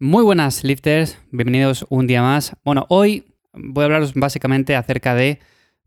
Muy buenas lifters, bienvenidos un día más. Bueno, hoy voy a hablaros básicamente acerca de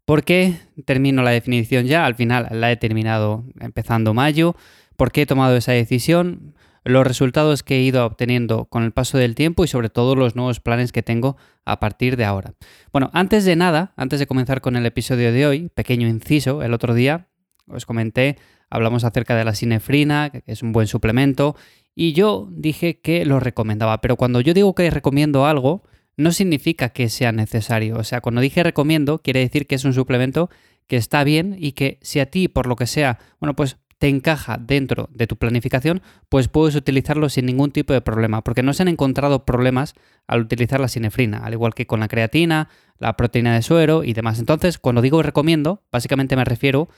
por qué termino la definición ya, al final la he terminado empezando mayo, por qué he tomado esa decisión, los resultados que he ido obteniendo con el paso del tiempo y sobre todo los nuevos planes que tengo a partir de ahora. Bueno, antes de nada, antes de comenzar con el episodio de hoy, pequeño inciso, el otro día os comenté, hablamos acerca de la sinefrina, que es un buen suplemento, y yo dije que lo recomendaba, pero cuando yo digo que recomiendo algo, no significa que sea necesario. O sea, cuando dije recomiendo, quiere decir que es un suplemento que está bien y que si a ti, por lo que sea, bueno, pues te encaja dentro de tu planificación, pues puedes utilizarlo sin ningún tipo de problema, porque no se han encontrado problemas al utilizar la sinefrina, al igual que con la creatina, la proteína de suero y demás. Entonces, cuando digo recomiendo, básicamente me refiero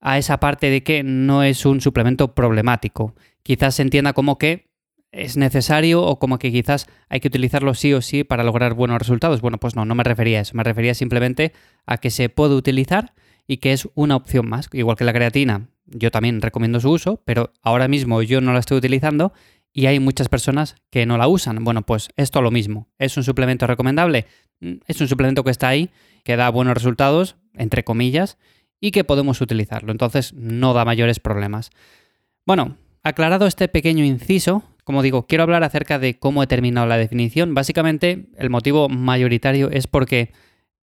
a esa parte de que no es un suplemento problemático. Quizás se entienda como que es necesario o como que quizás hay que utilizarlo sí o sí para lograr buenos resultados. Bueno, pues no, no me refería a eso, me refería simplemente a que se puede utilizar y que es una opción más, igual que la creatina. Yo también recomiendo su uso, pero ahora mismo yo no la estoy utilizando y hay muchas personas que no la usan. Bueno, pues esto lo mismo. ¿Es un suplemento recomendable? Mm, es un suplemento que está ahí, que da buenos resultados, entre comillas, y que podemos utilizarlo. Entonces no da mayores problemas. Bueno, aclarado este pequeño inciso, como digo, quiero hablar acerca de cómo he terminado la definición. Básicamente el motivo mayoritario es porque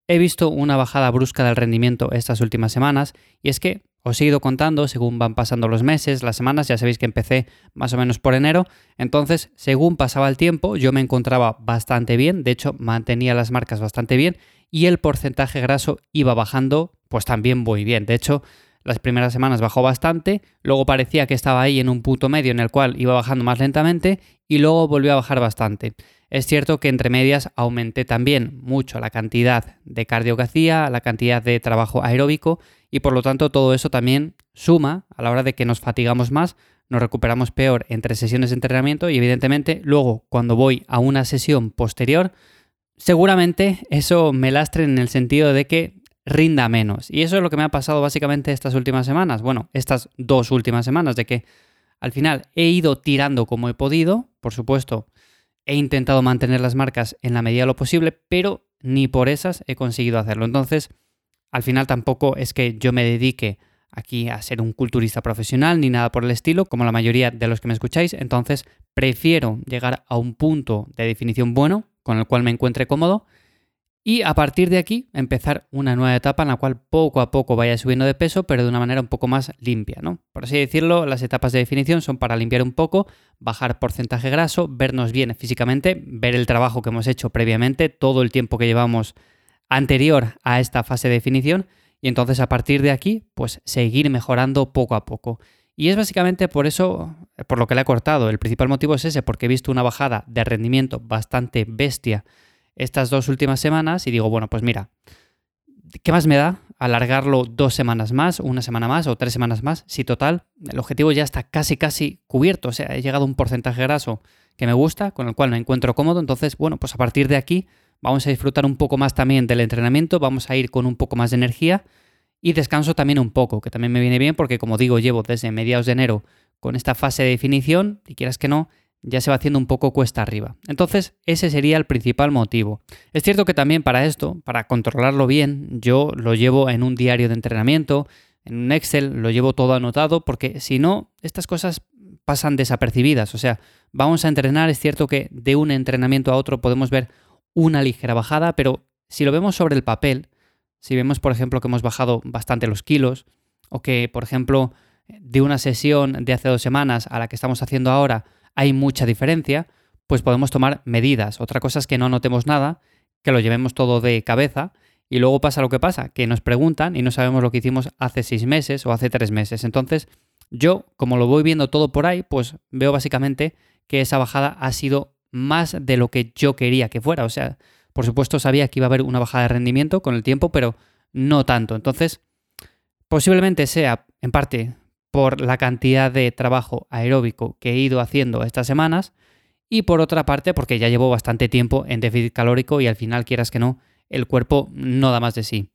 he visto una bajada brusca del rendimiento estas últimas semanas y es que os he ido contando según van pasando los meses, las semanas, ya sabéis que empecé más o menos por enero, entonces según pasaba el tiempo yo me encontraba bastante bien, de hecho mantenía las marcas bastante bien y el porcentaje graso iba bajando pues también muy bien. De hecho, las primeras semanas bajó bastante, luego parecía que estaba ahí en un punto medio en el cual iba bajando más lentamente y luego volvió a bajar bastante. Es cierto que entre medias aumenté también mucho la cantidad de cardio que hacía, la cantidad de trabajo aeróbico y por lo tanto todo eso también suma a la hora de que nos fatigamos más, nos recuperamos peor entre sesiones de entrenamiento y evidentemente luego cuando voy a una sesión posterior seguramente eso me lastre en el sentido de que rinda menos. Y eso es lo que me ha pasado básicamente estas últimas semanas. Bueno, estas dos últimas semanas, de que al final he ido tirando como he podido, por supuesto, he intentado mantener las marcas en la medida de lo posible, pero ni por esas he conseguido hacerlo. Entonces, al final tampoco es que yo me dedique aquí a ser un culturista profesional ni nada por el estilo, como la mayoría de los que me escucháis. Entonces, prefiero llegar a un punto de definición bueno, con el cual me encuentre cómodo, y a partir de aquí empezar una nueva etapa en la cual poco a poco vaya subiendo de peso, pero de una manera un poco más limpia, ¿no? Por así decirlo, las etapas de definición son para limpiar un poco, bajar porcentaje graso, vernos bien físicamente, ver el trabajo que hemos hecho previamente, todo el tiempo que llevamos anterior a esta fase de definición, y entonces a partir de aquí, pues seguir mejorando poco a poco. Y es básicamente por eso, por lo que le he cortado. El principal motivo es ese, porque he visto una bajada de rendimiento bastante bestia estas dos últimas semanas y digo, bueno, pues mira, ¿qué más me da alargarlo dos semanas más, una semana más o tres semanas más? Si total, el objetivo ya está casi, casi cubierto, o sea, he llegado a un porcentaje graso que me gusta, con el cual me encuentro cómodo, entonces, bueno, pues a partir de aquí vamos a disfrutar un poco más también del entrenamiento, vamos a ir con un poco más de energía y descanso también un poco, que también me viene bien porque como digo, llevo desde mediados de enero con esta fase de definición y quieras que no, ya se va haciendo un poco cuesta arriba. Entonces, ese sería el principal motivo. Es cierto que también para esto, para controlarlo bien, yo lo llevo en un diario de entrenamiento, en un Excel, lo llevo todo anotado, porque si no, estas cosas pasan desapercibidas. O sea, vamos a entrenar, es cierto que de un entrenamiento a otro podemos ver una ligera bajada, pero si lo vemos sobre el papel, si vemos, por ejemplo, que hemos bajado bastante los kilos, o que, por ejemplo, de una sesión de hace dos semanas a la que estamos haciendo ahora, hay mucha diferencia, pues podemos tomar medidas. Otra cosa es que no notemos nada, que lo llevemos todo de cabeza y luego pasa lo que pasa, que nos preguntan y no sabemos lo que hicimos hace seis meses o hace tres meses. Entonces, yo, como lo voy viendo todo por ahí, pues veo básicamente que esa bajada ha sido más de lo que yo quería que fuera. O sea, por supuesto sabía que iba a haber una bajada de rendimiento con el tiempo, pero no tanto. Entonces, posiblemente sea en parte por la cantidad de trabajo aeróbico que he ido haciendo estas semanas y por otra parte porque ya llevo bastante tiempo en déficit calórico y al final quieras que no, el cuerpo no da más de sí.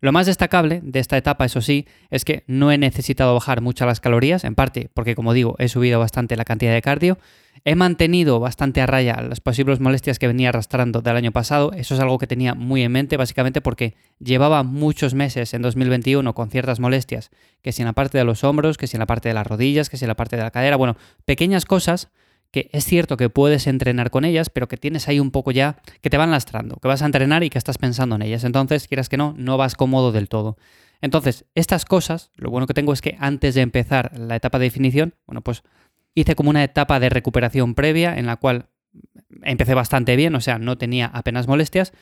Lo más destacable de esta etapa, eso sí, es que no he necesitado bajar mucho las calorías, en parte porque, como digo, he subido bastante la cantidad de cardio, he mantenido bastante a raya las posibles molestias que venía arrastrando del año pasado, eso es algo que tenía muy en mente, básicamente porque llevaba muchos meses en 2021 con ciertas molestias, que si en la parte de los hombros, que si en la parte de las rodillas, que si en la parte de la cadera, bueno, pequeñas cosas que es cierto que puedes entrenar con ellas, pero que tienes ahí un poco ya que te van lastrando, que vas a entrenar y que estás pensando en ellas. Entonces, quieras que no, no vas cómodo del todo. Entonces, estas cosas, lo bueno que tengo es que antes de empezar la etapa de definición, bueno, pues hice como una etapa de recuperación previa en la cual empecé bastante bien, o sea, no tenía apenas molestias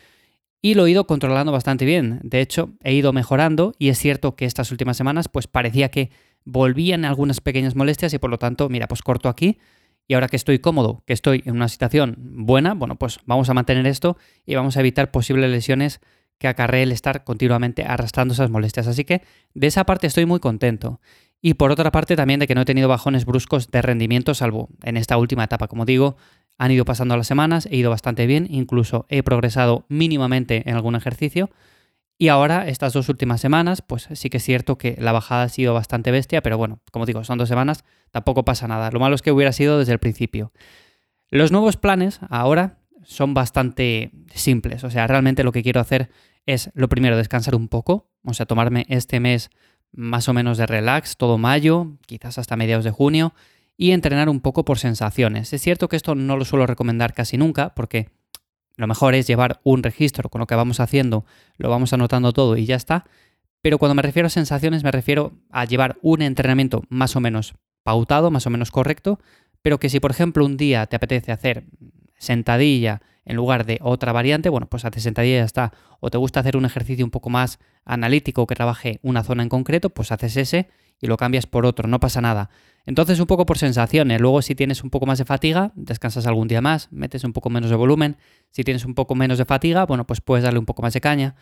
y lo he ido controlando bastante bien. De hecho, he ido mejorando y es cierto que estas últimas semanas pues parecía que volvían algunas pequeñas molestias y por lo tanto, mira, pues corto aquí y ahora que estoy cómodo, que estoy en una situación buena, bueno, pues vamos a mantener esto y vamos a evitar posibles lesiones que acarree el estar continuamente arrastrando esas molestias. Así que de esa parte estoy muy contento. Y por otra parte también de que no he tenido bajones bruscos de rendimiento, salvo en esta última etapa. Como digo, han ido pasando las semanas, he ido bastante bien, incluso he progresado mínimamente en algún ejercicio. Y ahora, estas dos últimas semanas, pues sí que es cierto que la bajada ha sido bastante bestia, pero bueno, como digo, son dos semanas, tampoco pasa nada. Lo malo es que hubiera sido desde el principio. Los nuevos planes ahora son bastante simples, o sea, realmente lo que quiero hacer es, lo primero, descansar un poco, o sea, tomarme este mes más o menos de relax, todo mayo, quizás hasta mediados de junio, y entrenar un poco por sensaciones. Es cierto que esto no lo suelo recomendar casi nunca, porque lo mejor es llevar un registro con lo que vamos haciendo, lo vamos anotando todo y ya está. Pero cuando me refiero a sensaciones me refiero a llevar un entrenamiento más o menos pautado, más o menos correcto, pero que si por ejemplo un día te apetece hacer sentadilla en lugar de otra variante, bueno, pues haces sentadilla y ya está. O te gusta hacer un ejercicio un poco más analítico que trabaje una zona en concreto, pues haces ese y lo cambias por otro, no pasa nada. Entonces un poco por sensaciones, luego si tienes un poco más de fatiga, descansas algún día más, metes un poco menos de volumen, si tienes un poco menos de fatiga, bueno, pues puedes darle un poco más de caña.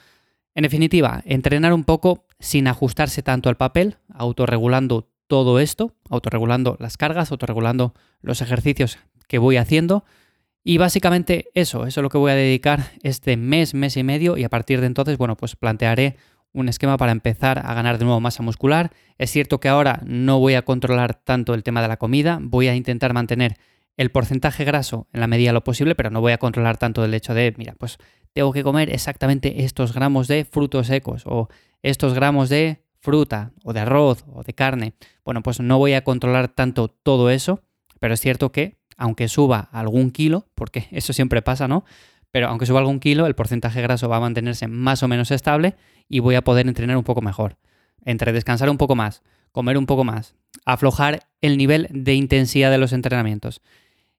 En definitiva, entrenar un poco sin ajustarse tanto al papel, autorregulando todo esto, autorregulando las cargas, autorregulando los ejercicios que voy haciendo. Y básicamente eso, eso es lo que voy a dedicar este mes, mes y medio y a partir de entonces, bueno, pues plantearé un esquema para empezar a ganar de nuevo masa muscular. Es cierto que ahora no voy a controlar tanto el tema de la comida, voy a intentar mantener el porcentaje graso en la medida de lo posible, pero no voy a controlar tanto el hecho de, mira, pues tengo que comer exactamente estos gramos de frutos secos o estos gramos de fruta o de arroz o de carne. Bueno, pues no voy a controlar tanto todo eso, pero es cierto que aunque suba algún kilo, porque eso siempre pasa, ¿no? Pero aunque suba algún kilo, el porcentaje graso va a mantenerse más o menos estable y voy a poder entrenar un poco mejor. Entre descansar un poco más, comer un poco más, aflojar el nivel de intensidad de los entrenamientos.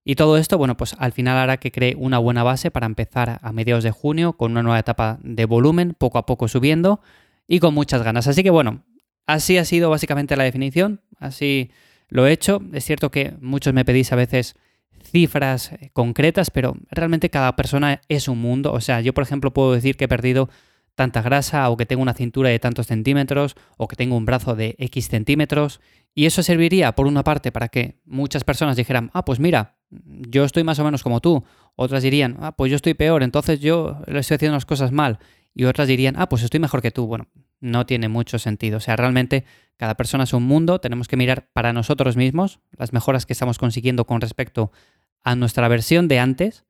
Y todo esto, bueno, pues al final hará que cree una buena base para empezar a mediados de junio con una nueva etapa de volumen, poco a poco subiendo y con muchas ganas. Así que bueno, así ha sido básicamente la definición, así lo he hecho. Es cierto que muchos me pedís a veces cifras eh, concretas, pero realmente cada persona es un mundo. O sea, yo por ejemplo puedo decir que he perdido tanta grasa o que tengo una cintura de tantos centímetros o que tengo un brazo de X centímetros. Y eso serviría, por una parte, para que muchas personas dijeran, ah, pues mira, yo estoy más o menos como tú. Otras dirían, ah, pues yo estoy peor, entonces yo le estoy haciendo las cosas mal. Y otras dirían, ah, pues estoy mejor que tú. Bueno, no tiene mucho sentido. O sea, realmente cada persona es un mundo, tenemos que mirar para nosotros mismos las mejoras que estamos consiguiendo con respecto a nuestra versión de antes.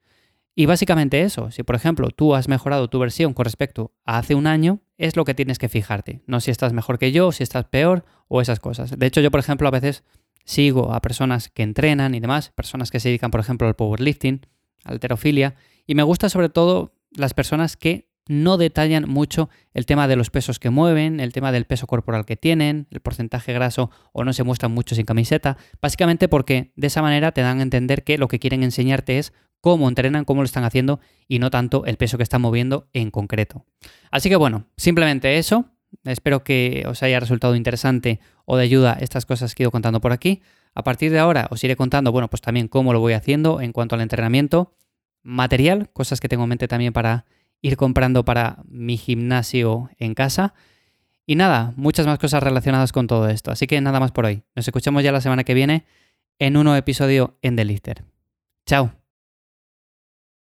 Y básicamente eso, si por ejemplo tú has mejorado tu versión con respecto a hace un año, es lo que tienes que fijarte. No si estás mejor que yo, si estás peor o esas cosas. De hecho, yo por ejemplo a veces sigo a personas que entrenan y demás, personas que se dedican por ejemplo al powerlifting, alterofilia, y me gusta sobre todo las personas que no detallan mucho el tema de los pesos que mueven, el tema del peso corporal que tienen, el porcentaje graso o no se muestran mucho sin camiseta, básicamente porque de esa manera te dan a entender que lo que quieren enseñarte es cómo entrenan, cómo lo están haciendo y no tanto el peso que están moviendo en concreto. Así que bueno, simplemente eso. Espero que os haya resultado interesante o de ayuda estas cosas que he ido contando por aquí. A partir de ahora os iré contando, bueno, pues también cómo lo voy haciendo en cuanto al entrenamiento, material, cosas que tengo en mente también para ir comprando para mi gimnasio en casa. Y nada, muchas más cosas relacionadas con todo esto. Así que nada más por hoy. Nos escuchamos ya la semana que viene en un nuevo episodio en The Lister. Chao.